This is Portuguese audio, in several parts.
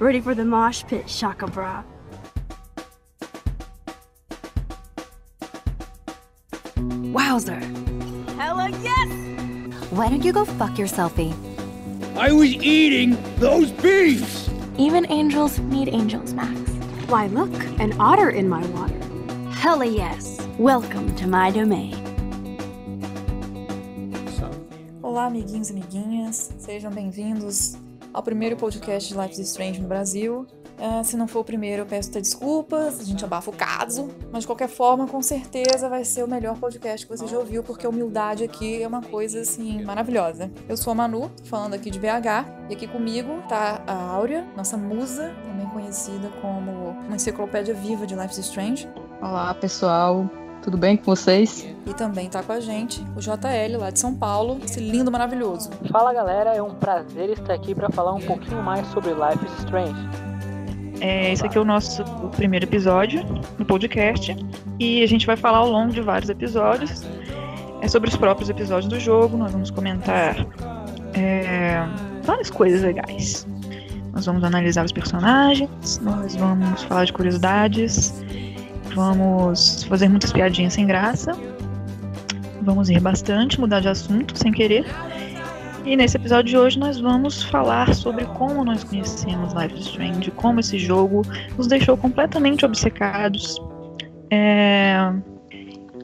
Ready for the mosh pit, Shaka Bra. Wowzer. Hella yes! Why don't you go fuck yourselfie? Eh? I was eating those beefs! Even angels need angels, Max. Why, look, an otter in my water. Hella yes. Welcome to my domain. Olá, amiguinhos e amiguinhas, sejam bem-vindos ao primeiro podcast de Life is Strange no Brasil. Uh, se não for o primeiro, eu peço desculpas, a gente abafa o caso, mas de qualquer forma, com certeza vai ser o melhor podcast que você já ouviu, porque a humildade aqui é uma coisa assim maravilhosa. Eu sou a Manu, falando aqui de BH, e aqui comigo tá a Áurea, nossa musa, também conhecida como uma enciclopédia viva de Life is Strange. Olá, pessoal. Tudo bem com vocês? E também tá com a gente o JL lá de São Paulo, esse lindo maravilhoso. Fala galera, é um prazer estar aqui para falar um pouquinho mais sobre Life is Strange. É, esse aqui é o nosso primeiro episódio no podcast e a gente vai falar ao longo de vários episódios é sobre os próprios episódios do jogo. Nós vamos comentar é, várias coisas legais. Nós vamos analisar os personagens, nós vamos falar de curiosidades, vamos fazer muitas piadinhas sem graça, vamos rir bastante, mudar de assunto sem querer. E nesse episódio de hoje nós vamos falar sobre como nós conhecemos Life is Strange, como esse jogo nos deixou completamente obcecados. É...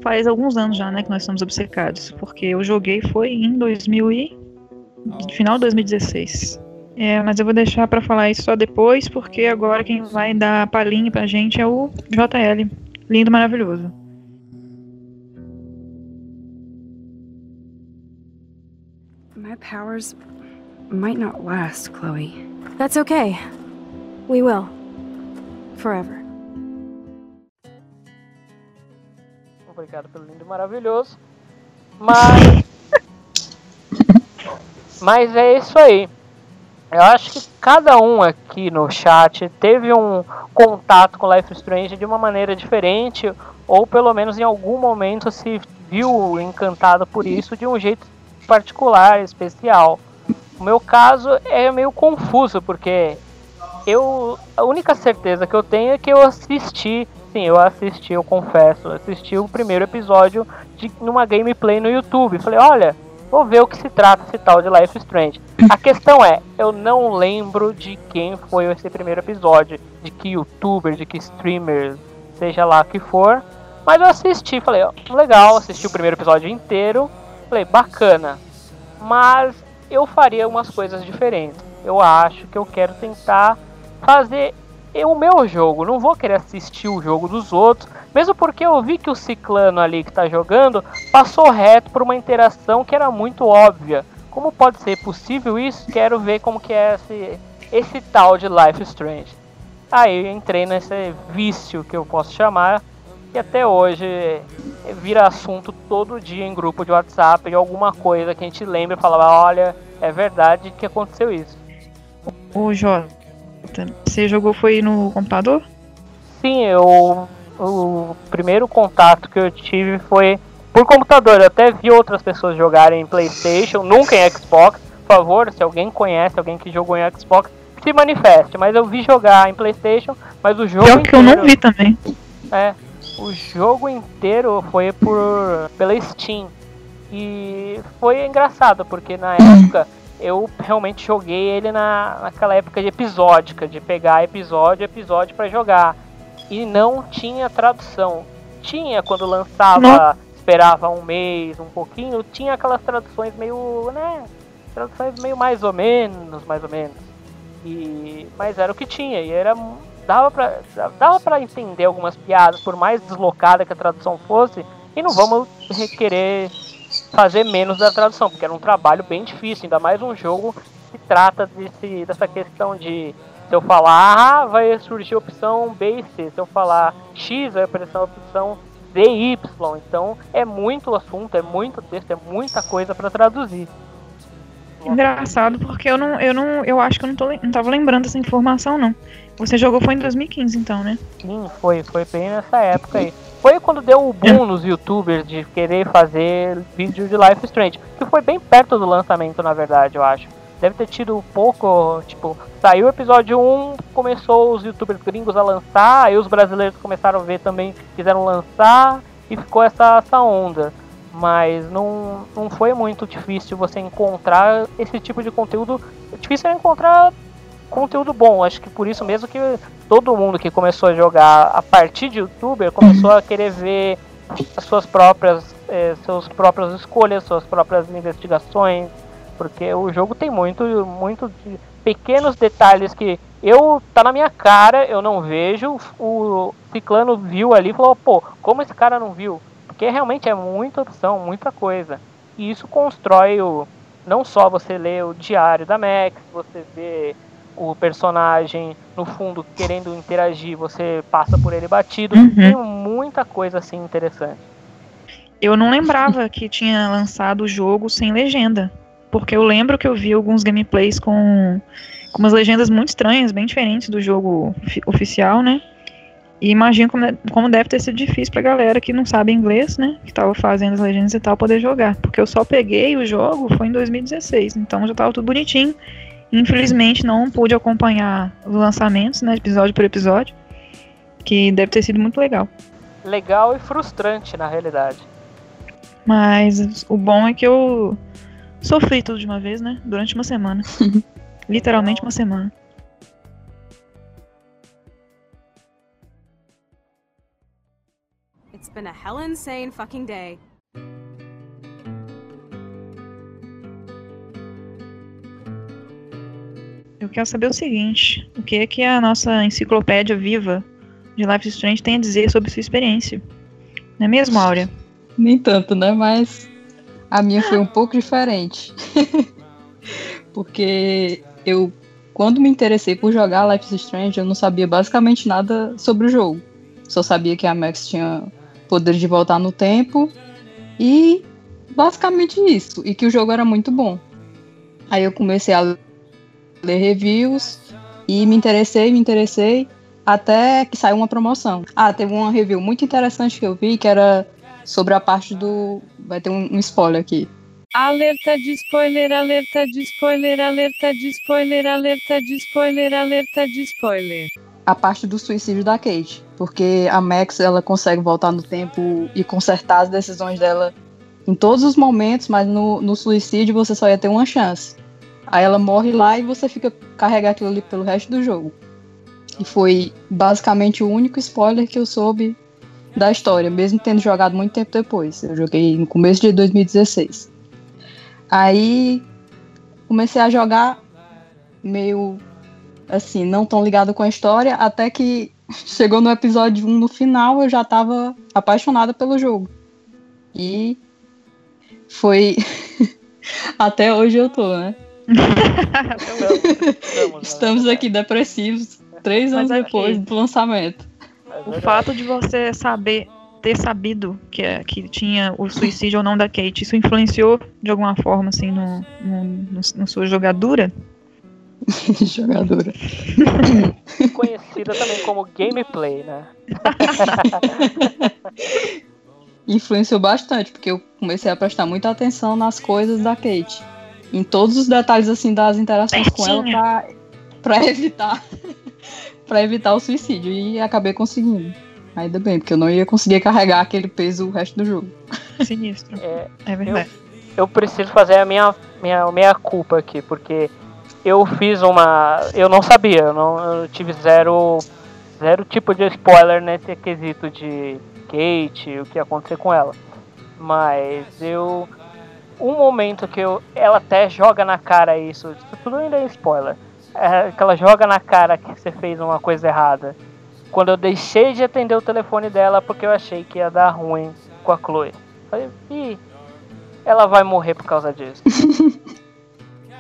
Faz alguns anos já, né, que nós estamos obcecados, porque eu joguei foi em 2000 e... final de 2016. É, mas eu vou deixar para falar isso só depois, porque agora quem vai dar a palhinha pra gente é o JL. Lindo, maravilhoso. My powers might not last, Chloe. That's okay. We will. Forever. Obrigado pelo lindo e maravilhoso. Mas. Mas é isso aí. Eu acho que cada um aqui no chat teve um contato com Life is Strange de uma maneira diferente, ou pelo menos em algum momento se viu encantado por isso de um jeito particular, especial. O meu caso é meio confuso, porque eu a única certeza que eu tenho é que eu assisti, sim, eu assisti, eu confesso, assisti o primeiro episódio de numa gameplay no YouTube. Falei, olha, vou ver o que se trata esse tal de Life Strange. A questão é, eu não lembro de quem foi esse primeiro episódio, de que youtuber, de que streamer, seja lá que for. Mas eu assisti, falei, ó, legal, assisti o primeiro episódio inteiro. Falei, bacana. Mas eu faria umas coisas diferentes. Eu acho que eu quero tentar fazer o meu jogo. Não vou querer assistir o jogo dos outros. Mesmo porque eu vi que o ciclano ali que está jogando passou reto por uma interação que era muito óbvia. Como pode ser possível isso? Quero ver como que é esse, esse tal de Life Strange. Aí eu entrei nesse vício que eu posso chamar que até hoje vira assunto todo dia em grupo de WhatsApp de alguma coisa que a gente lembra e fala, olha, é verdade que aconteceu isso. Ô Jota, você jogou foi no computador? Sim, eu o primeiro contato que eu tive foi por computador. Eu até vi outras pessoas jogarem em PlayStation, nunca em Xbox. Por favor, se alguém conhece alguém que jogou em Xbox, se manifeste. Mas eu vi jogar em PlayStation, mas o jogo Pior inteiro, que eu não vi também. É, o jogo inteiro foi por pela Steam. E foi engraçado, porque na época eu realmente joguei ele na, naquela época de episódica, de pegar episódio episódio para jogar. E não tinha tradução. Tinha quando lançava, Não. esperava um mês, um pouquinho, tinha aquelas traduções meio, né? Traduções meio mais ou menos, mais ou menos. E, mas era o que tinha, e era dava pra, dava pra entender algumas piadas, por mais deslocada que a tradução fosse, e não vamos querer fazer menos da tradução, porque era um trabalho bem difícil, ainda mais um jogo que trata desse, dessa questão de se eu falar A, vai surgir a opção B e C, se eu falar X, vai aparecer a opção Z e Y. Então é muito assunto, é muito texto, é muita coisa para traduzir. Engraçado, porque eu não, eu não, eu acho que eu não, tô, não tava lembrando dessa informação, não. Você jogou foi em 2015, então, né? Sim, foi, foi bem nessa época aí. Foi quando deu o boom nos youtubers de querer fazer vídeo de Life Strange. Que foi bem perto do lançamento, na verdade, eu acho. Deve ter tido um pouco, tipo, saiu o episódio 1, começou os youtubers gringos a lançar, aí os brasileiros começaram a ver também, quiseram lançar, e ficou essa, essa onda. Mas não, não foi muito difícil você encontrar esse tipo de conteúdo. É difícil encontrar conteúdo bom. Acho que por isso mesmo que todo mundo que começou a jogar a partir de youtuber começou a querer ver as suas próprias, eh, suas próprias escolhas, suas próprias investigações, porque o jogo tem muito, muito de pequenos detalhes que eu tá na minha cara, eu não vejo. O Ciclano viu ali e falou, pô, como esse cara não viu? Porque realmente é muita opção, muita coisa. E isso constrói o. Não só você lê o diário da Max, você vê o personagem no fundo querendo interagir, você passa por ele batido. Uhum. Tem muita coisa assim interessante. Eu não lembrava que tinha lançado o jogo sem legenda. Porque eu lembro que eu vi alguns gameplays com, com umas legendas muito estranhas, bem diferentes do jogo oficial, né? E imagino como, como deve ter sido difícil pra galera que não sabe inglês, né? Que tava fazendo as legendas e tal, poder jogar. Porque eu só peguei o jogo foi em 2016, então já tava tudo bonitinho. Infelizmente não pude acompanhar os lançamentos, né? Episódio por episódio. Que deve ter sido muito legal. Legal e frustrante, na realidade. Mas o bom é que eu sofri tudo de uma vez, né? Durante uma semana. Literalmente uma semana. It's been a hell insane fucking day. Eu quero saber o seguinte: o que é que a nossa enciclopédia viva de Life is Strange tem a dizer sobre sua experiência? Não é mesmo, Áurea? Nem tanto, né? Mas a minha foi um pouco diferente. Porque eu, quando me interessei por jogar Life is Strange, eu não sabia basicamente nada sobre o jogo. Só sabia que a Max tinha poder de voltar no tempo e basicamente isso. E que o jogo era muito bom. Aí eu comecei a ler reviews e me interessei, me interessei até que saiu uma promoção. Ah, teve uma review muito interessante que eu vi que era sobre a parte do. Vai ter um, um spoiler aqui. Alerta de spoiler, alerta de spoiler, alerta de spoiler, alerta de spoiler, alerta de spoiler. A parte do suicídio da Kate. Porque a Max ela consegue voltar no tempo e consertar as decisões dela em todos os momentos, mas no, no suicídio você só ia ter uma chance. Aí ela morre lá e você fica carregar aquilo ali pelo resto do jogo. E foi basicamente o único spoiler que eu soube da história, mesmo tendo jogado muito tempo depois. Eu joguei no começo de 2016. Aí comecei a jogar meio assim, não tão ligado com a história, até que chegou no episódio 1 no final, eu já tava apaixonada pelo jogo. E foi até hoje eu tô, né? Estamos aqui depressivos três anos Mas aqui- depois do lançamento. O fato de você saber, ter sabido que, é- que tinha o suicídio ou não da Kate, isso influenciou de alguma forma, assim, no, no, no- na sua jogadura? Jogadora. Conhecida também como gameplay, né? Influenciou bastante, porque eu comecei a prestar muita atenção nas coisas da Kate. Em todos os detalhes assim das interações com ela pra, pra evitar para evitar o suicídio e acabei conseguindo. Ainda bem, porque eu não ia conseguir carregar aquele peso o resto do jogo. Sinistro. É, É verdade. eu preciso fazer a minha, minha, minha culpa aqui, porque eu fiz uma. Eu não sabia, eu, não, eu tive zero, zero tipo de spoiler nesse quesito de Kate, o que ia acontecer com ela. Mas eu. Um momento que eu, ela até joga na cara isso, isso tudo ainda é spoiler. É, que ela joga na cara que você fez uma coisa errada. Quando eu deixei de atender o telefone dela porque eu achei que ia dar ruim com a Chloe. Falei, ih, ela vai morrer por causa disso.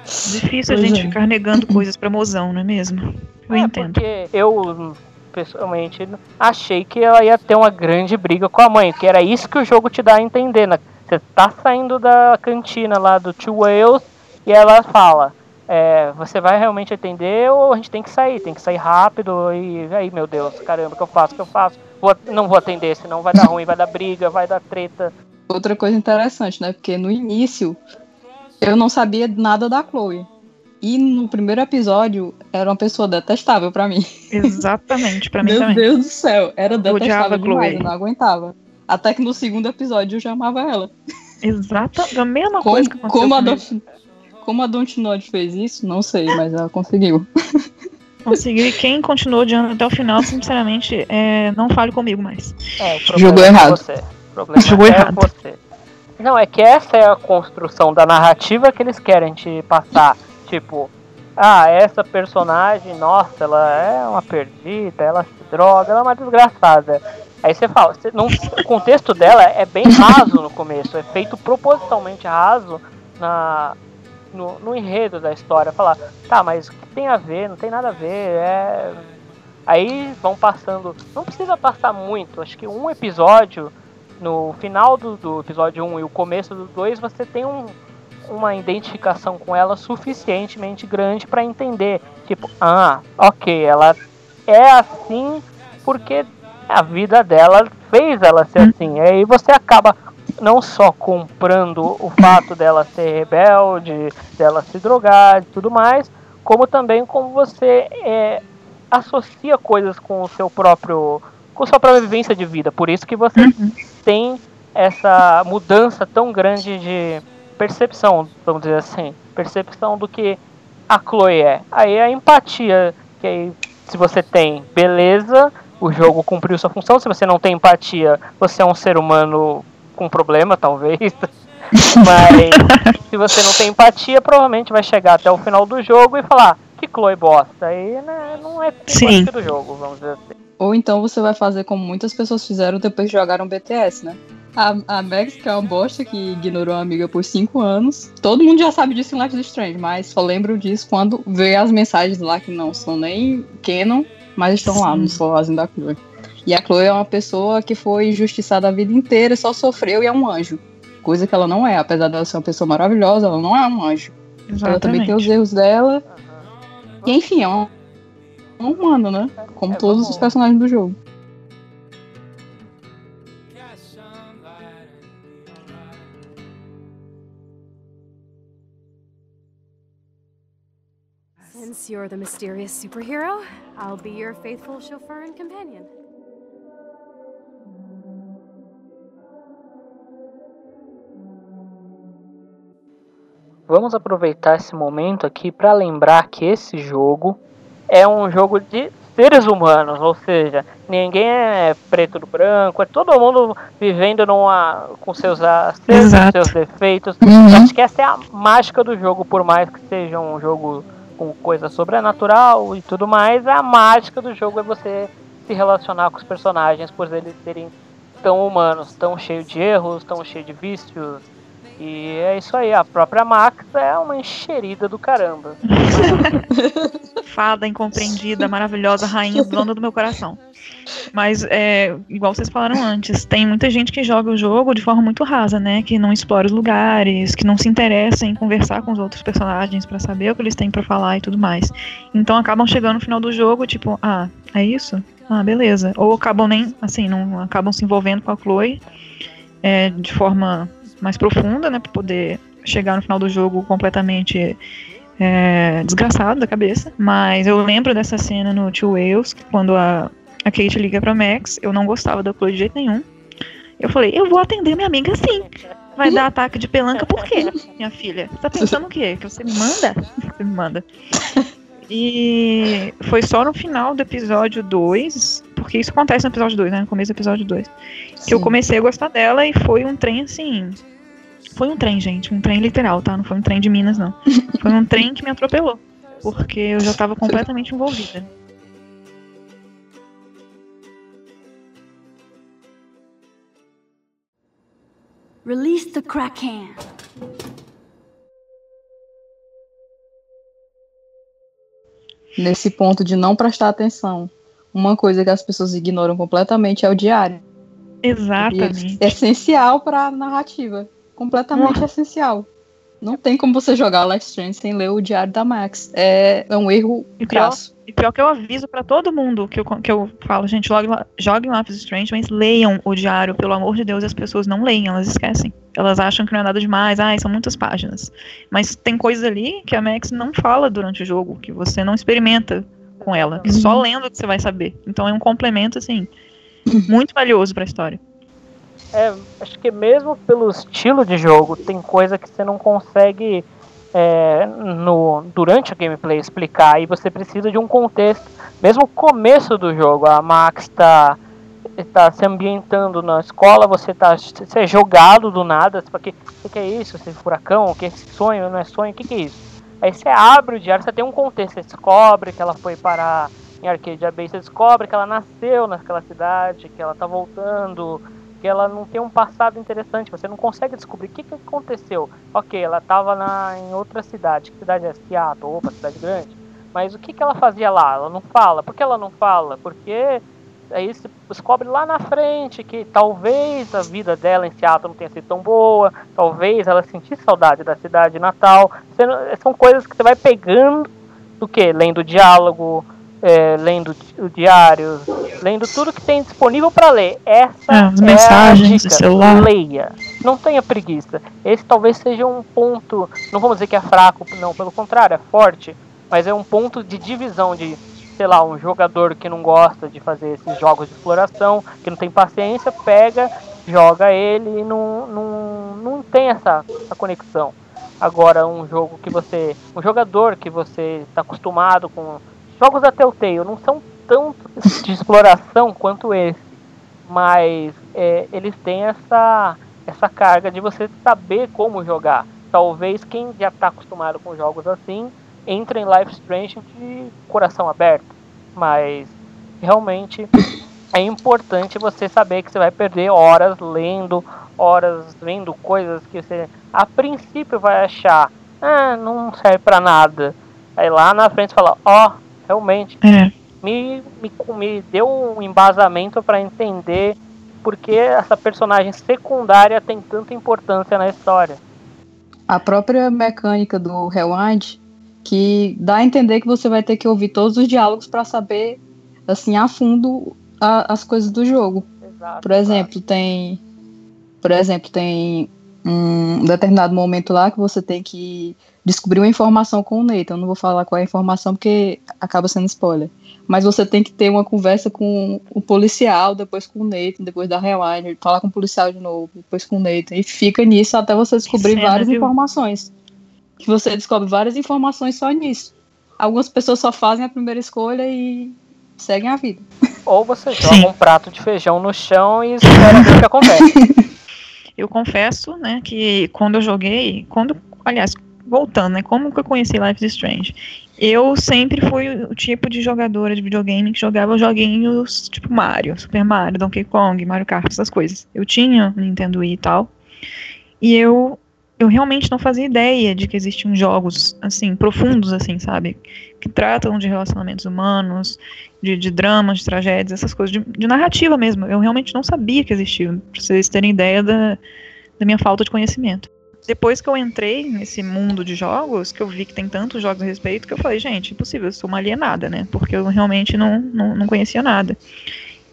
Difícil a gente é. ficar negando coisas pra mozão, não é mesmo? Eu É, entendo. Porque eu, pessoalmente, achei que ela ia ter uma grande briga com a mãe, que era isso que o jogo te dá a entender. Né? Você tá saindo da cantina lá do Two Whales e ela fala. É, você vai realmente atender ou a gente tem que sair? Tem que sair rápido e aí, meu Deus, caramba, o que eu faço? O que eu faço? Vou- não vou atender, senão vai dar ruim, vai dar briga, vai dar treta. Outra coisa interessante, né? Porque no início eu não sabia nada da Chloe. E no primeiro episódio era uma pessoa detestável pra mim. Exatamente, pra mim Meu também. Deus do céu, era detestável a demais, Chloe. eu não aguentava. Até que no segundo episódio eu já amava ela. Exata, a mesma Como, coisa que aconteceu como, a comigo. Como a Dontnod fez isso, não sei, mas ela conseguiu. Consegui. Quem continuou odiando até o final, sinceramente, é, não fale comigo mais. É, o problema Jogou é errado. você. O problema Jogou é errado. você. Não, é que essa é a construção da narrativa que eles querem te passar. Tipo, ah, essa personagem, nossa, ela é uma perdida, ela se droga, ela é uma desgraçada. Aí você fala, você não- o contexto dela é bem raso no começo, é feito propositalmente raso na, no, no enredo da história. Falar, tá, mas o que tem a ver? Não tem nada a ver, é. Aí vão passando. Não precisa passar muito, acho que um episódio, no final do, do episódio 1 e o começo do 2, você tem um, uma identificação com ela suficientemente grande pra entender. Tipo, ah, ok, ela é assim porque a vida dela fez ela ser assim. E aí você acaba não só comprando o fato dela ser rebelde, dela se drogar e tudo mais, como também como você é, associa coisas com o seu próprio com sua própria vivência de vida. Por isso que você tem essa mudança tão grande de percepção, vamos dizer assim, percepção do que a Chloe é. Aí a empatia, que aí se você tem, beleza, o jogo cumpriu sua função. Se você não tem empatia, você é um ser humano com problema, talvez. Mas se você não tem empatia, provavelmente vai chegar até o final do jogo e falar que Chloe bosta. Aí né, não é Sim. parte do jogo, vamos dizer assim. Ou então você vai fazer como muitas pessoas fizeram depois que jogaram BTS, né? A, a Max, que é uma bosta que ignorou a amiga por 5 anos. Todo mundo já sabe disso em Life is Strange, mas só lembro disso quando vê as mensagens lá que não são nem canon, mas estão lá Sim. no forrozinho da Chloe. E a Chloe é uma pessoa que foi injustiçada a vida inteira, só sofreu e é um anjo. Coisa que ela não é, apesar dela ser uma pessoa maravilhosa, ela não é um anjo. Ela também tem os Exatamente. erros dela. E enfim, é um, um humano, né? Como É, todos os personagens do jogo. Since you're the mysterious superhero, I'll be your faithful chauffeur and companion. Vamos aproveitar esse momento aqui para lembrar que esse jogo é um jogo de seres humanos, ou seja, ninguém é preto do branco, é todo mundo vivendo numa com seus acertos, seus defeitos. Uhum. Acho que essa é a mágica do jogo, por mais que seja um jogo com coisa sobrenatural e tudo mais, a mágica do jogo é você se relacionar com os personagens por eles serem tão humanos, tão cheios de erros, tão cheios de vícios. E é isso aí, a própria Max é uma encherida do caramba. Fada incompreendida, maravilhosa, rainha, dona do meu coração. Mas, é, igual vocês falaram antes, tem muita gente que joga o jogo de forma muito rasa, né? Que não explora os lugares, que não se interessa em conversar com os outros personagens pra saber o que eles têm pra falar e tudo mais. Então acabam chegando no final do jogo, tipo, ah, é isso? Ah, beleza. Ou acabam nem, assim, não acabam se envolvendo com a Chloe é, de forma mais profunda, né? Pra poder chegar no final do jogo completamente é, desgraçado da cabeça. Mas eu lembro dessa cena no Two Wales, quando a, a Kate liga pra Max. Eu não gostava da Chloe de jeito nenhum. Eu falei, eu vou atender minha amiga sim. Vai dar ataque de pelanca por quê, minha filha? Você tá pensando o quê? Que você me manda? Você me manda. E foi só no final do episódio 2, porque isso acontece no episódio 2, né? No começo do episódio 2. Que eu comecei a gostar dela e foi um trem assim. Foi um trem, gente. Um trem literal, tá? Não foi um trem de Minas, não. Foi um trem que me atropelou. Porque eu já tava completamente envolvida. Release the Kraken. Nesse ponto de não prestar atenção. Uma coisa que as pessoas ignoram completamente é o diário. E Exatamente. é essencial pra narrativa. Completamente essencial. Não tem como você jogar Life Strange sem ler o diário da Max. É, é um erro E pior, crasso. e pior que eu aviso pra todo mundo que eu, que eu falo, gente, joguem, joguem Life Strange, mas leiam o diário, pelo amor de Deus, e as pessoas não leem, elas esquecem. Elas acham que não é nada demais, ai, são muitas páginas. Mas tem coisas ali que a Max não fala durante o jogo, que você não experimenta com ela. que Só lendo que você vai saber. Então é um complemento, assim, muito valioso pra história. É, acho que mesmo pelo estilo de jogo, tem coisa que você não consegue é, no, durante a gameplay explicar e você precisa de um contexto. Mesmo o começo do jogo, a Max está tá se ambientando na escola, você tá você é jogado do nada, você fala, que, que, que é isso? Esse furacão? O que é esse sonho? Não é sonho? O que, que é isso? Aí você abre o diário, você tem um contexto, você descobre que ela foi parar em Arcadia Bay, você descobre que ela nasceu naquela cidade, que ela tá voltando, que ela não tem um passado interessante, você não consegue descobrir o que, que aconteceu. Ok, ela estava na, em outra cidade, que cidade é? Seattle, opa, cidade grande. Mas o que, que ela fazia lá? Ela não fala. Por que ela não fala? Porque aí se descobre lá na frente que talvez a vida dela em Seattle não tenha sido tão boa, talvez ela sentisse saudade da cidade natal. São coisas que você vai pegando do que? Lendo diálogo, é, lendo di- o diário, lendo tudo que tem disponível para ler. Essa É, é mensagens a do dica. celular. Leia. Não tenha preguiça. Esse talvez seja um ponto, não vamos dizer que é fraco, não, pelo contrário, é forte, mas é um ponto de divisão de, sei lá, um jogador que não gosta de fazer esses jogos de exploração, que não tem paciência, pega, joga ele e não, não, não tem essa, essa conexão. Agora, um jogo que você. Um jogador que você está acostumado com. Jogos da Telltale não são tanto de exploração quanto esse, mas é, eles têm essa, essa carga de você saber como jogar. Talvez quem já está acostumado com jogos assim entre em Life Strange de coração aberto, mas realmente é importante você saber que você vai perder horas lendo, horas vendo coisas que você a princípio vai achar, ah, não serve pra nada. Aí lá na frente fala, ó, realmente É. me, me, me deu um embasamento para entender por que essa personagem secundária tem tanta importância na história. A própria mecânica do Rewind, que dá a entender que você vai ter que ouvir todos os diálogos para saber, assim, a fundo a- as coisas do jogo. Exato, Por exemplo, tem. Por exemplo, tem um determinado momento lá que você tem que descobrir uma informação com o Nathan. Eu não vou falar qual é a informação porque acaba sendo spoiler. Mas você tem que ter uma conversa com o policial, depois com o Nathan, depois da Rewinder, falar com o policial de novo, depois com o Nathan. E fica nisso até você descobrir várias viu? informações. Que você descobre várias informações só nisso. Algumas pessoas só fazem a primeira escolha e seguem a vida. Ou você joga Sim. um prato de feijão no chão e espera que acontece. Eu confesso, né, que quando eu joguei, quando, aliás, voltando, né, como que eu conheci Life is Strange? Eu sempre fui o tipo de jogadora de videogame que jogava joguinhos tipo Mario, Super Mario, Donkey Kong, Mario Kart, essas coisas. Eu tinha Nintendo Wii e tal, e eu eu realmente não fazia ideia de que existiam jogos assim profundos assim, sabe, que tratam de relacionamentos humanos, de, de dramas, de tragédias, essas coisas, de, de narrativa mesmo. Eu realmente não sabia que existiam, pra vocês terem ideia da, da minha falta de conhecimento. Depois que eu entrei nesse mundo de jogos, que eu vi que tem tantos jogos a respeito, que eu falei, gente, impossível, eu sou uma alienada, né? Porque eu realmente não, não, não conhecia nada.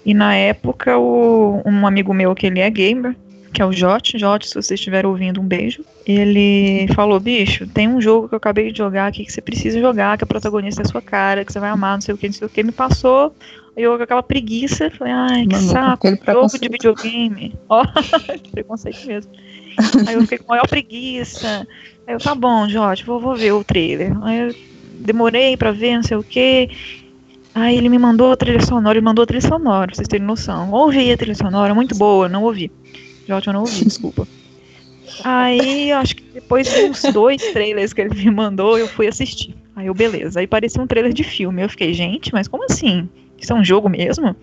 E na época, o, um amigo meu, que ele é gamer, que é o Jote, Jote, se você estiver ouvindo, um beijo. Ele falou, bicho, tem um jogo que eu acabei de jogar aqui que você precisa jogar, que a protagonista é a sua cara, que você vai amar, não sei o que, não sei o que, me passou. Eu com aquela preguiça, falei, ai, que Mano, saco, jogo de videogame. Ó, preconceito mesmo. Aí eu fiquei com maior preguiça. Aí eu, tá bom, Jorge, vou, vou ver o trailer. Aí eu demorei pra ver, não sei o que. Aí ele me mandou a trilha sonora, ele mandou a trilha sonora, pra vocês terem noção. Ouvi a trilha sonora, muito boa, não ouvi. Jorge, eu não ouvi, desculpa. Aí, acho que depois de uns dois trailers que ele me mandou, eu fui assistir. Aí eu, beleza. Aí parecia um trailer de filme. Eu fiquei, gente, mas como assim? Isso é um jogo mesmo?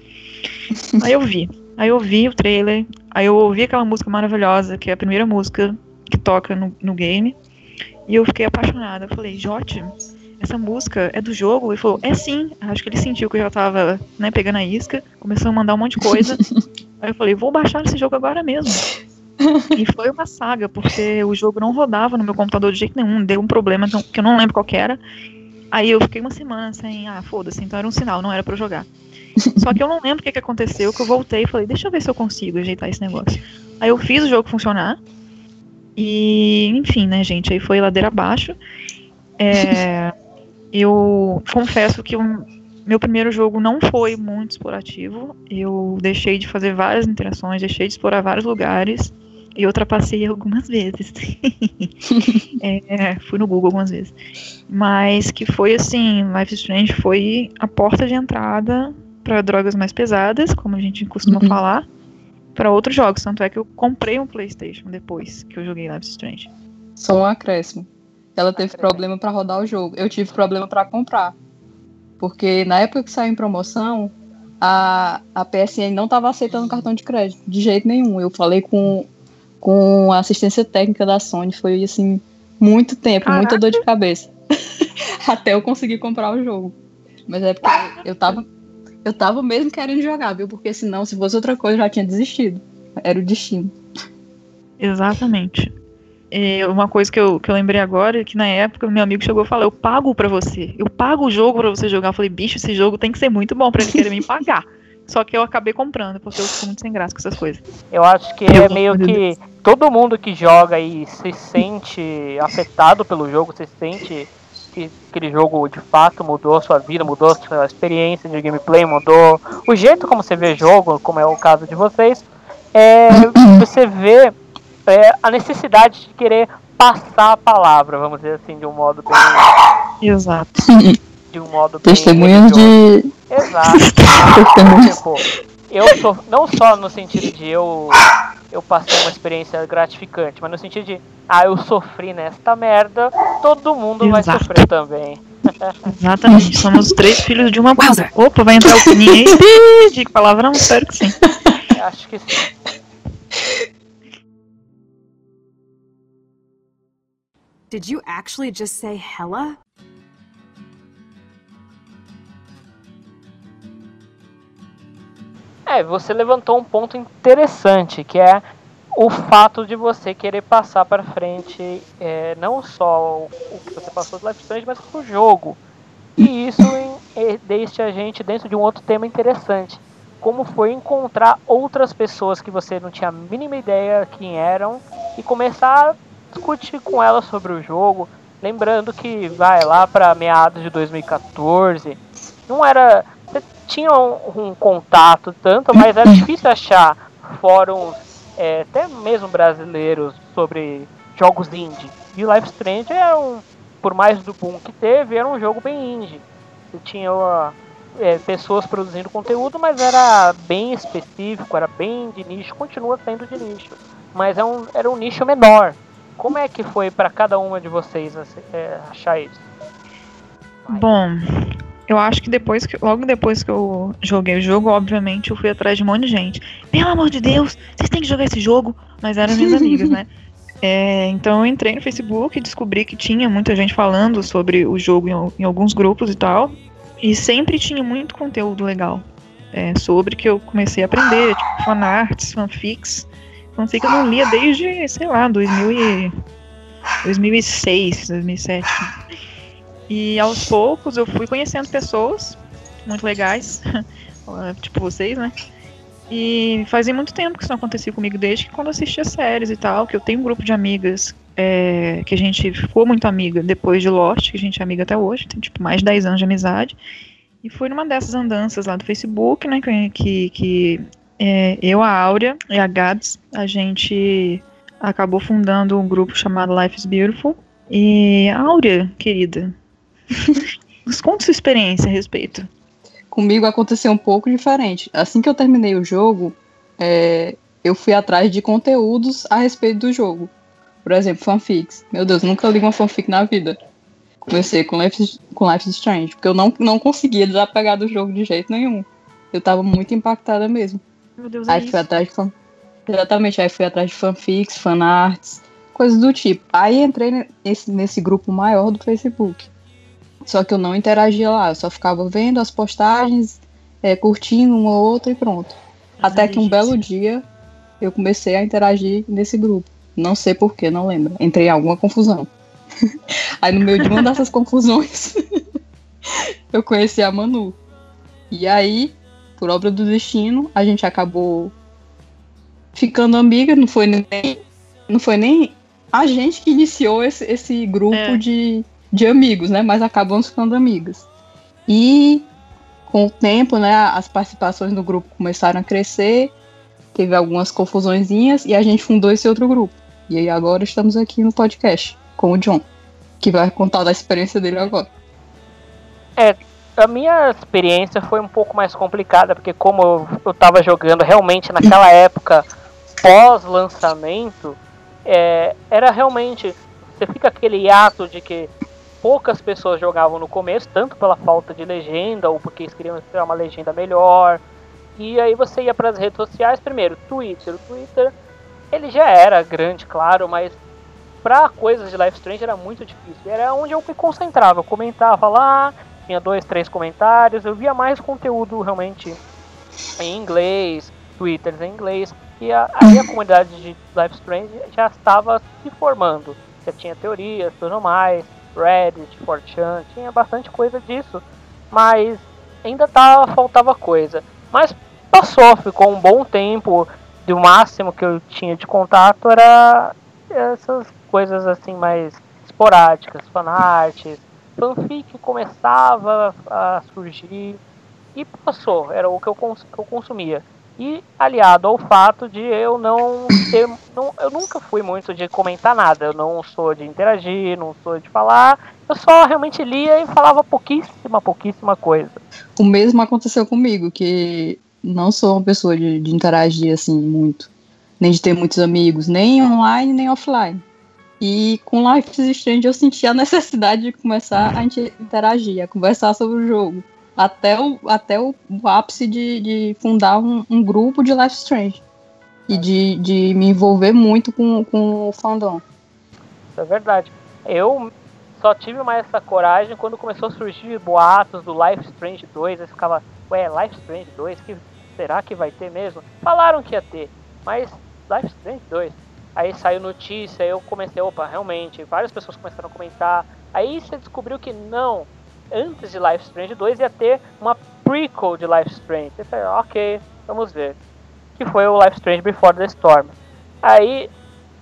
Aí eu vi. Aí eu vi o trailer. Aí eu ouvi aquela música maravilhosa, que é a primeira música que toca no, no game. E eu fiquei apaixonada. Eu falei, Jote, essa música é do jogo? Ele falou, é sim. Acho que ele sentiu que eu já tava né, pegando a isca. Começou a mandar um monte de coisa. Aí eu falei, vou baixar esse jogo agora mesmo. E foi uma saga, porque o jogo não rodava no meu computador de jeito nenhum, deu um problema então, que eu não lembro qual que era. Aí eu fiquei uma semana sem, ah, foda-se, então era um sinal, não era pra eu jogar. Só que eu não lembro o que, que aconteceu, que eu voltei e falei, deixa eu ver se eu consigo ajeitar esse negócio. Aí eu fiz o jogo funcionar. E, enfim, né, gente, aí foi ladeira abaixo. É, eu confesso que o meu primeiro jogo não foi muito explorativo. Eu deixei de fazer várias interações, deixei de explorar vários lugares. E ultrapassei algumas vezes. é, fui no Google algumas vezes. Mas que foi assim, Life is Strange foi a porta de entrada para drogas mais pesadas, como a gente costuma uhum. falar, para outros jogos. Tanto é que eu comprei um PlayStation depois que eu joguei Life is Strange. Só um acréscimo. Ela teve problema para rodar o jogo. Eu tive problema para comprar. Porque na época que saiu em promoção, a, a PSN não estava aceitando cartão de crédito, de jeito nenhum. Eu falei com com a assistência técnica da Sony. Foi assim, muito tempo, Caraca. muita dor de cabeça. Até eu conseguir comprar o jogo. Mas é porque eu tava. Eu tava mesmo querendo jogar, viu? Porque senão, se fosse outra coisa, eu já tinha desistido. Era o destino. Exatamente. E uma coisa que eu, que eu lembrei agora é que na época meu amigo chegou e falou: Eu pago pra você. Eu pago o jogo pra você jogar. Eu falei: Bicho, esse jogo tem que ser muito bom pra ele querer me pagar. Só que eu acabei comprando, porque eu fico muito sem graça com essas coisas. Eu acho que eu é meio que todo mundo que joga e se sente afetado pelo jogo, se sente que aquele jogo de fato mudou a sua vida, mudou a sua experiência de gameplay, mudou o jeito como você vê jogo, como é o caso de vocês, é, você vê é, a necessidade de querer passar a palavra, vamos dizer assim, de um modo bem. Exato. De um modo bem. Testemunhas de Exato. tipo, eu sou não só no sentido de eu eu passei uma experiência gratificante, mas no sentido de ah, eu sofri nesta merda, todo mundo Exato. vai sofrer também. Exatamente, somos três filhos de uma pausa. Opa, vai entrar o pininho aí. De palavrão? Espero que sim. Acho que sim. Did you actually just say hella? É, você levantou um ponto interessante, que é o fato de você querer passar para frente é, não só o, que você passou do Life Strange, mas o jogo. E isso deixa a gente dentro de um outro tema interessante. Como foi encontrar outras pessoas que você não tinha a mínima ideia quem eram e começar a discutir com elas sobre o jogo. Lembrando que vai lá para meados de 2014, não era tinha um, um contato tanto, mas era difícil achar fóruns, é, até mesmo brasileiros, sobre jogos indie. E Life Strange é um, por mais do boom que teve, era um jogo bem indie. Tinha é, pessoas produzindo conteúdo, mas era bem específico, era bem de nicho, continua sendo de nicho. Mas é um, era um nicho menor. Como é que foi para cada uma de vocês é, achar isso? Bom, eu acho que depois que, logo depois que eu joguei o jogo, obviamente, eu fui atrás de um monte de gente. Pelo amor de Deus, vocês têm que jogar esse jogo. Mas eram minhas amigas, né? É, então eu entrei no Facebook e descobri que tinha muita gente falando sobre o jogo em, em alguns grupos e tal. E sempre tinha muito conteúdo legal é, sobre que eu comecei a aprender, tipo fanarts, fanfics. Fanfic eu não lia desde, sei lá, 2000 e, 2006, 2007. E aos poucos eu fui conhecendo pessoas muito legais, tipo vocês, né? E fazia muito tempo que isso não acontecia comigo, desde que quando assistia séries e tal, que eu tenho um grupo de amigas é, que a gente ficou muito amiga depois de Lost, que a gente é amiga até hoje, tem tipo mais de 10 anos de amizade. E foi numa dessas andanças lá do Facebook, né, que, que é, eu, a Áurea e a Gabs, a gente acabou fundando um grupo chamado Life is Beautiful. E Áurea, querida, nos conta sua experiência a respeito. Comigo aconteceu um pouco diferente. Assim que eu terminei o jogo, é, eu fui atrás de conteúdos a respeito do jogo. Por exemplo, fanfics. Meu Deus, nunca li uma fanfic na vida. Comecei com Life, com Life is Strange, porque eu não, não conseguia desapegar do jogo de jeito nenhum. Eu tava muito impactada mesmo. Meu Deus, é aí é fui atrás de fan... Exatamente, aí fui atrás de fanfics, fanarts, coisas do tipo. Aí entrei nesse, nesse grupo maior do Facebook. Só que eu não interagia lá, eu só ficava vendo as postagens, é, curtindo uma ou outra e pronto. Até que um belo dia eu comecei a interagir nesse grupo. Não sei porquê, não lembro. Entrei em alguma confusão. Aí no meio de uma dessas confusões, eu conheci a Manu. E aí, por obra do destino, a gente acabou ficando amiga, não foi nem, não foi nem a gente que iniciou esse, esse grupo é. de, de amigos, né? Mas acabamos ficando amigas. E com o tempo, né, as participações no grupo começaram a crescer, teve algumas confusõezinhas e a gente fundou esse outro grupo. E aí agora estamos aqui no podcast com o John, que vai contar da experiência dele agora. É, a minha experiência foi um pouco mais complicada, porque como eu, eu tava jogando realmente naquela época pós-lançamento, é, era realmente. Você fica aquele ato de que poucas pessoas jogavam no começo, tanto pela falta de legenda ou porque eles queriam ter uma legenda melhor. E aí você ia para as redes sociais, primeiro, Twitter. O Twitter, ele já era grande, claro, mas para coisas de Life Strange era muito difícil. Era onde eu me concentrava, eu comentava lá, tinha dois, três comentários, eu via mais conteúdo realmente em inglês, twitters em inglês. E a, aí a comunidade de Life Strange já estava se formando. Já tinha teorias, tudo mais, Reddit, 4chan, tinha bastante coisa disso. Mas ainda tava, faltava coisa. Mas passou, ficou um bom tempo. E o máximo que eu tinha de contato era essas coisas assim mais esporádicas, fanarts, fanfic começava a surgir e passou, era o que eu, cons que eu consumia. E aliado ao fato de eu não ter. Não, eu nunca fui muito de comentar nada. Eu não sou de interagir, não sou de falar. Eu só realmente lia e falava pouquíssima, pouquíssima coisa. O mesmo aconteceu comigo, que não sou uma pessoa de, de interagir assim muito. Nem de ter muitos amigos, nem online, nem offline. E com Life is Strange eu senti a necessidade de começar a interagir, a conversar sobre o jogo até o, até o, ápice de, de fundar um, um, grupo de Life Strange. E de, de me envolver muito com, com o fandom. Isso é verdade. Eu só tive mais essa coragem quando começou a surgir boatos do Life Strange 2. Eu ficava, ué, Life Strange 2, que, será que vai ter mesmo? Falaram que ia ter, mas Life Strange 2. Aí saiu notícia, eu comecei, opa, realmente, várias pessoas começaram a comentar. Aí você descobriu que não, antes de Life Strange 2 ia ter uma prequel de Life Strange. Você falei, ok, vamos ver. Que foi o Life Strange Before the Storm. Aí,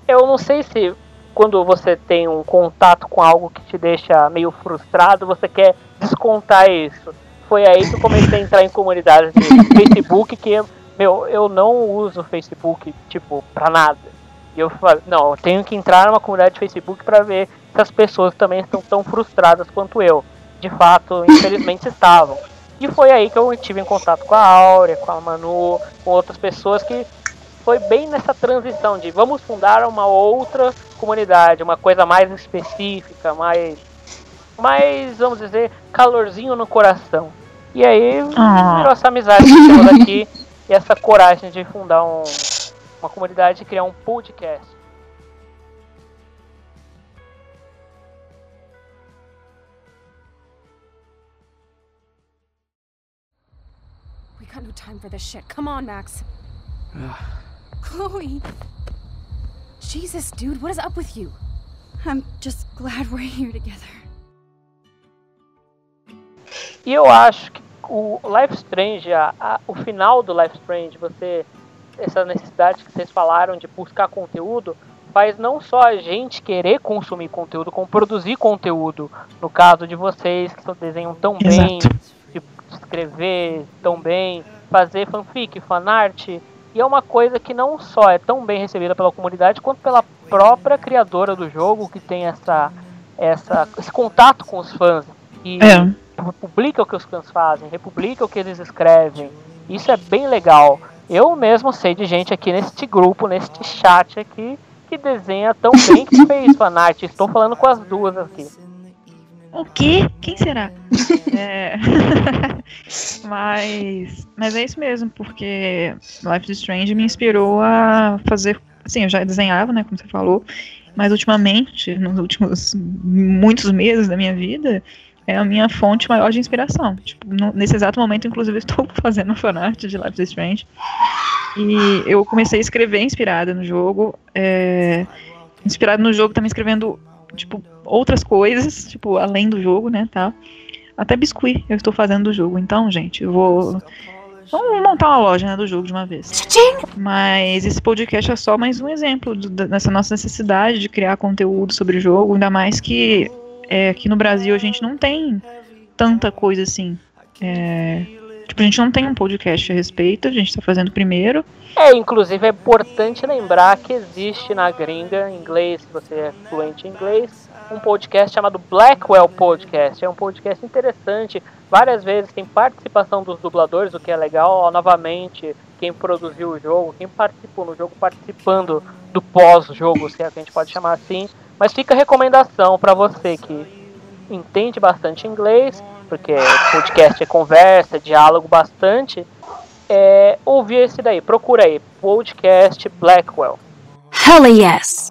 eu não sei se quando você tem um contato com algo que te deixa meio frustrado, você quer descontar isso. Foi aí que eu comecei a entrar em comunidades de Facebook que, meu, eu não uso Facebook, tipo, pra nada. E eu falei, não, eu tenho que entrar numa comunidade de Facebook para ver se as pessoas também estão tão frustradas quanto eu de fato, infelizmente estavam. E foi aí que eu tive em contato com a Áurea, com a Manu, com outras pessoas que foi bem nessa transição de vamos fundar uma outra comunidade, uma coisa mais específica, mais, mais vamos dizer, calorzinho no coração. E aí ah. virou essa amizade que temos aqui e essa coragem de fundar um, uma comunidade e criar um podcast. got no time for this shit. Come on, Max. Chloe. Jesus, dude, what is up with you? I'm just glad we're here together. E eu acho que o Life Strange, a, a, o final do Life Strange, você essa necessidade que vocês falaram de buscar conteúdo, faz não só a gente querer consumir conteúdo, como produzir conteúdo. No caso de vocês que desenham tão Exato. bem, escrever tão bem, fazer fanfic, fanart. E é uma coisa que não só é tão bem recebida pela comunidade, quanto pela própria criadora do jogo, que tem essa, essa, esse contato com os fãs. E é. republica o que os fãs fazem, republica o que eles escrevem. Isso é bem legal. Eu mesmo sei de gente aqui neste grupo, neste chat aqui, que desenha tão bem que fez fanart. Estou falando com as duas aqui. O quê? Quem será? é... mas, mas é isso mesmo, porque Life is Strange me inspirou a fazer. Assim, eu já desenhava, né, como você falou, mas ultimamente, nos últimos muitos meses da minha vida, é a minha fonte maior de inspiração. Tipo, no, nesse exato momento, inclusive, estou fazendo fanart de Life is Strange. E eu comecei a escrever inspirada no jogo. É, inspirado no jogo, também escrevendo, tipo, outras coisas, tipo, além do jogo, né, tá? Até biscuit eu estou fazendo do jogo. Então, gente, eu vou. Vamos montar uma loja né, do jogo de uma vez. Mas esse podcast é só mais um exemplo do, dessa nossa necessidade de criar conteúdo sobre o jogo, ainda mais que é, aqui no Brasil a gente não tem tanta coisa assim. É, tipo, a gente não tem um podcast a respeito, a gente está fazendo primeiro. É, inclusive é importante lembrar que existe na gringa, em inglês, se você é fluente em inglês, um podcast chamado Blackwell Podcast. É um podcast interessante. Várias vezes tem participação dos dubladores, o que é legal. Novamente, quem produziu o jogo, quem participou no jogo, participando do pós-jogo, se é a gente pode chamar assim. Mas fica a recomendação para você que entende bastante inglês, porque podcast é conversa, diálogo bastante. É, ouvir esse daí, procura aí, podcast Blackwell. Hell yes!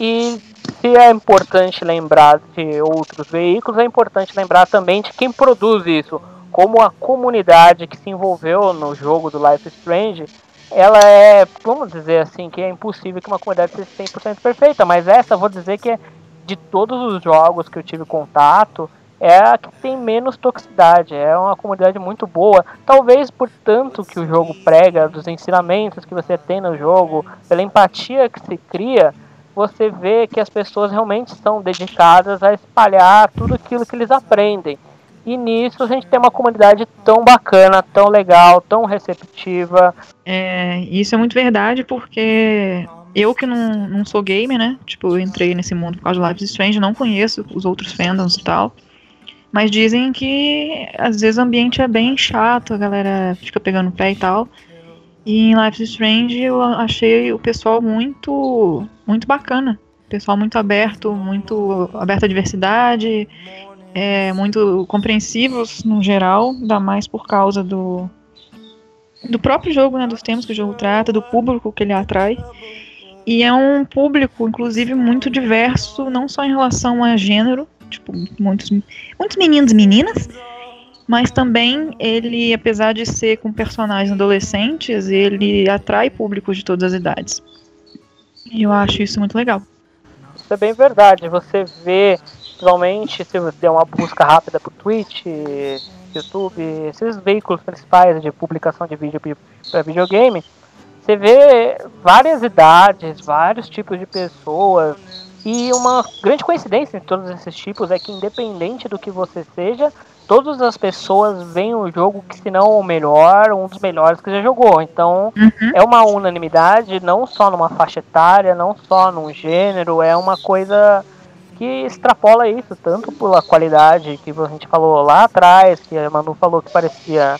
E se é importante lembrar de outros veículos, é importante lembrar também de quem produz isso. Como a comunidade que se envolveu no jogo do Life is Strange, ela é, vamos dizer assim, que é impossível que uma comunidade seja 100% perfeita, mas essa vou dizer que é de todos os jogos que eu tive contato, é a que tem menos toxicidade, é uma comunidade muito boa. Talvez por tanto que o jogo prega, dos ensinamentos que você tem no jogo, pela empatia que se cria, você vê que as pessoas realmente são dedicadas a espalhar tudo aquilo que eles aprendem. E nisso a gente tem uma comunidade tão bacana, tão legal, tão receptiva. É, isso é muito verdade porque eu que não, não sou gamer, né? Tipo, eu entrei nesse mundo por causa do Life is Strange, não conheço os outros fandoms e tal. Mas dizem que às vezes o ambiente é bem chato, a galera fica pegando pé e tal. E em Life is Strange eu achei o pessoal muito muito bacana. Pessoal muito aberto, muito aberto à diversidade, é, muito compreensivos no geral, ainda mais por causa do, do próprio jogo, né, dos temas que o jogo trata, do público que ele atrai. E é um público, inclusive, muito diverso, não só em relação a gênero, tipo, muitos, muitos meninos e meninas, mas também ele, apesar de ser com personagens adolescentes, ele atrai públicos de todas as idades. E eu acho isso muito legal. Isso é bem verdade. Você vê, principalmente, se você der uma busca rápida pro Twitch, YouTube, esses veículos principais de publicação de vídeo para videogame, você vê várias idades, vários tipos de pessoas. E uma grande coincidência em todos esses tipos é que, independente do que você seja, todas as pessoas veem o jogo que, se não o melhor, um dos melhores que já jogou. Então, uhum. é uma unanimidade, não só numa faixa etária, não só num gênero, é uma coisa que extrapola isso, tanto pela qualidade que a gente falou lá atrás, que a Manu falou que parecia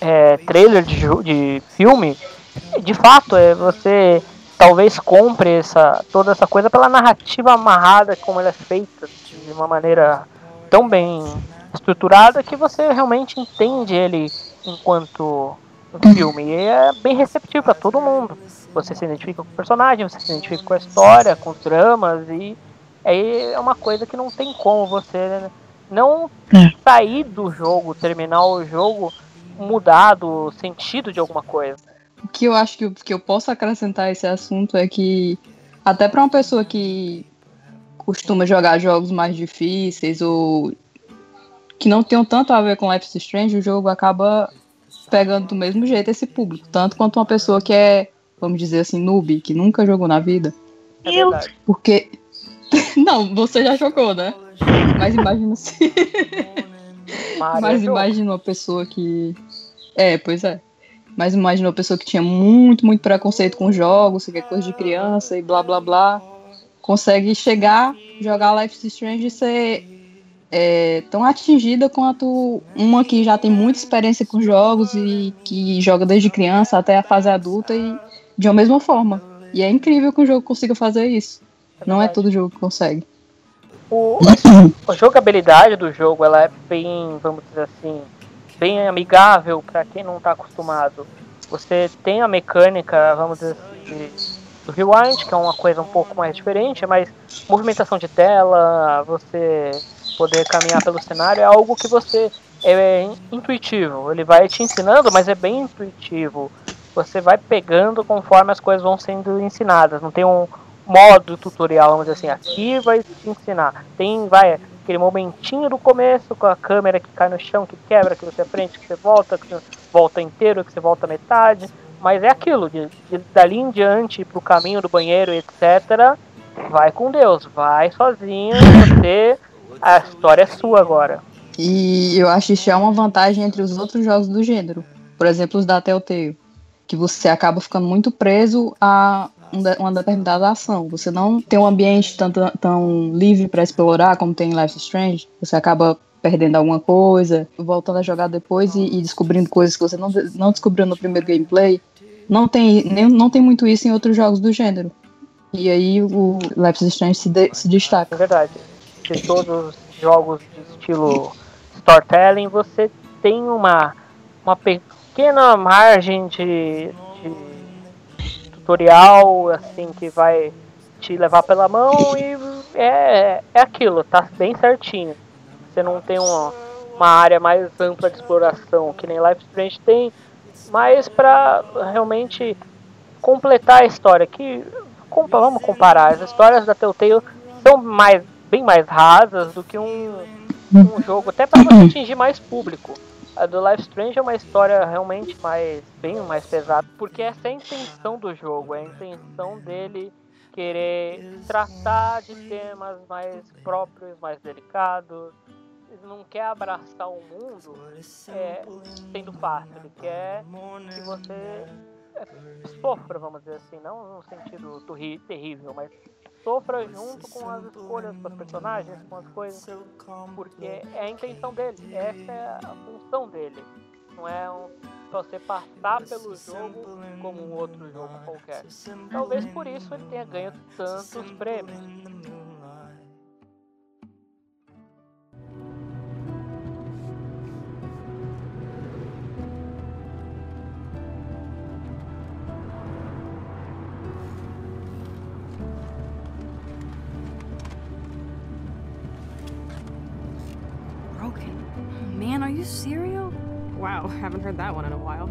é, trailer de, de filme. De fato, é você talvez compre essa, toda essa coisa pela narrativa amarrada como ela é feita, de uma maneira tão bem estruturada que você realmente entende ele enquanto filme. E é bem receptivo para todo mundo. Você se identifica com o personagem, você se identifica com a história, com os dramas, e é uma coisa que não tem como você não é. sair do jogo, terminar o jogo mudado o sentido de alguma coisa. O que eu acho que, que eu posso acrescentar a esse assunto é que, até para uma pessoa que costuma jogar jogos mais difíceis ou que não tenham tanto a ver com Life is Strange, o jogo acaba pegando do mesmo jeito esse público. Tanto quanto uma pessoa que é, vamos dizer assim, noob, que nunca jogou na vida. É eu. Porque. não, você já jogou, né? Mas imagina se. Mas imagina uma pessoa que. É, pois é. Mas imagina uma pessoa que tinha muito, muito preconceito com jogos, que é coisa de criança e blá blá blá. Consegue chegar, jogar Life is Strange e ser é, tão atingida quanto uma que já tem muita experiência com jogos e que joga desde criança até a fase adulta e de uma mesma forma. E é incrível que o jogo consiga fazer isso. Não é todo jogo que consegue. O, a jogabilidade do jogo ela é bem, vamos dizer assim, bem amigável para quem não está acostumado. Você tem a mecânica, vamos dizer assim, do rewind, que é uma coisa um pouco mais diferente, mas movimentação de tela, você poder caminhar pelo cenário é algo que você é intuitivo. Ele vai te ensinando, mas é bem intuitivo. você vai pegando conforme as coisas vão sendo ensinadas. Não tem um modo tutorial, vamos dizer assim, aqui vai te ensinar. Tem, vai, aquele momentinho do começo com a câmera que cai no chão, que quebra, que você aprende, que você volta, que você volta inteiro, que você volta metade. Mas é aquilo, de, de dali em diante, pro caminho do banheiro, etc. Vai com Deus, vai sozinho, você. A história é sua agora. E eu acho que isso é uma vantagem entre os outros jogos do gênero. Por exemplo, os da Telltale. Que você acaba ficando muito preso a uma determinada ação. Você não tem um ambiente tão, tão livre para explorar como tem em Life Strange. Você acaba perdendo alguma coisa, voltando a jogar depois e, e, descobrindo coisas que você não, não descobriu no primeiro gameplay. Não tem, nem, não tem muito isso em outros jogos do gênero. E aí o Life is Strange se, de, se destaca. É verdade. De todos os jogos de estilo storytelling, você tem uma, uma pequena margem de, de tutorial, assim, que vai te levar pela mão e é, é aquilo, tá bem certinho. Você não tem uma, uma área mais ampla de exploração, que nem Life Strange tem, mas para realmente completar a história, que vamos comparar, as histórias da Telltale são mais, bem mais rasas do que um, um jogo, até para atingir mais público. A do Life Strange é uma história realmente mais bem mais pesada, porque essa é a intenção do jogo, é a intenção dele querer tratar de temas mais próprios, mais delicados. Ele não quer abraçar o mundo é, sendo fácil, ele quer que você sofra, vamos dizer assim, não no sentido terrível, mas sofra junto com as escolhas dos personagens, com as coisas, porque é a intenção dele, essa é a função dele. Não é um, você passar pelo jogo como um outro jogo qualquer. Talvez por isso ele tenha ganho tantos prêmios. Haven't heard that one in a while.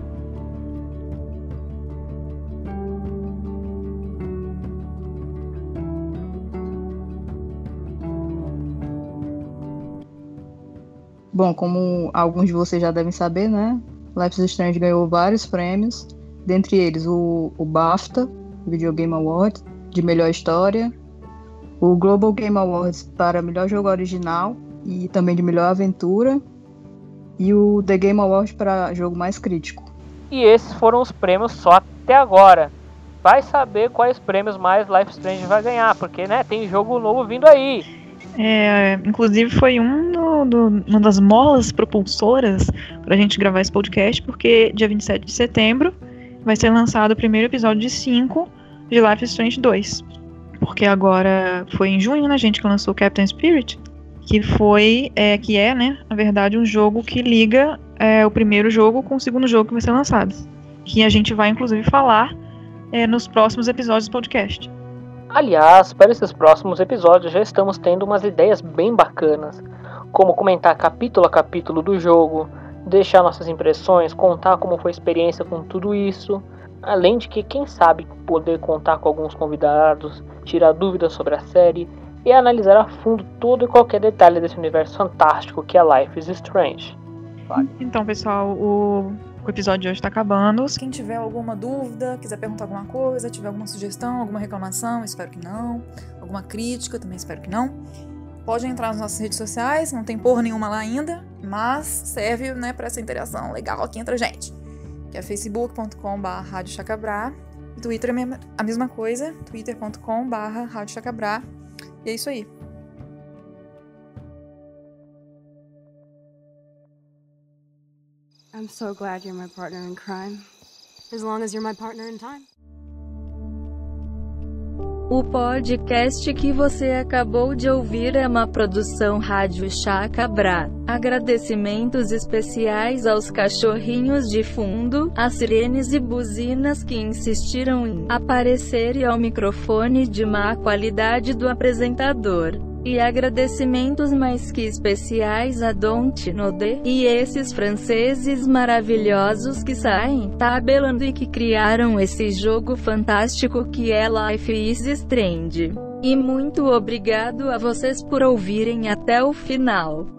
Bom, como alguns de vocês já devem saber, né? Life is Strange ganhou vários prêmios, dentre eles o, o BAFTA, Video Game Awards, de melhor história, o Global Game Awards para melhor jogo original e também de melhor aventura, e o The Game Awards para jogo mais crítico. E esses foram os prêmios só até agora. Vai saber quais prêmios mais Life Strange vai ganhar, porque né, tem jogo novo vindo aí. É, inclusive foi um do, do, uma das molas propulsoras para a gente gravar esse podcast, porque dia 27 de setembro vai ser lançado o primeiro episódio de 5 de Life Strange 2. Porque agora foi em junho, né, gente, que lançou Captain Spirit que foi, é, que é, né, na verdade, um jogo que liga é, o primeiro jogo com o segundo jogo que vai ser lançado. Que a gente vai, inclusive, falar é, nos próximos episódios do podcast. Aliás, para esses próximos episódios já estamos tendo umas ideias bem bacanas, como comentar capítulo a capítulo do jogo, deixar nossas impressões, contar como foi a experiência com tudo isso, além de que, quem sabe, poder contar com alguns convidados, tirar dúvidas sobre a série e analisar a fundo todo e qualquer detalhe desse universo fantástico que é Life is Strange. Vale. Então, pessoal, o, o episódio de hoje está acabando. Quem tiver alguma dúvida, quiser perguntar alguma coisa, tiver alguma sugestão, alguma reclamação, espero que não. Alguma crítica, também espero que não. Pode entrar nas nossas redes sociais, não tem porra nenhuma lá ainda, mas serve né, para essa interação legal aqui entre a gente. Que é facebook.com.br Twitter é a mesma coisa, twitter.com.br e é isso aí. I'm so glad you're my partner in crime. As long as you're my partner in time. O podcast que você acabou de ouvir é uma produção Rádio Chacabra. Agradecimentos especiais aos cachorrinhos de fundo, às sirenes e buzinas que insistiram em aparecer e ao microfone de má qualidade do apresentador. E agradecimentos mais que especiais a Don Tinode e esses franceses maravilhosos que saem tabelando e que criaram esse jogo fantástico que é Life is Strange. E muito obrigado a vocês por ouvirem até o final.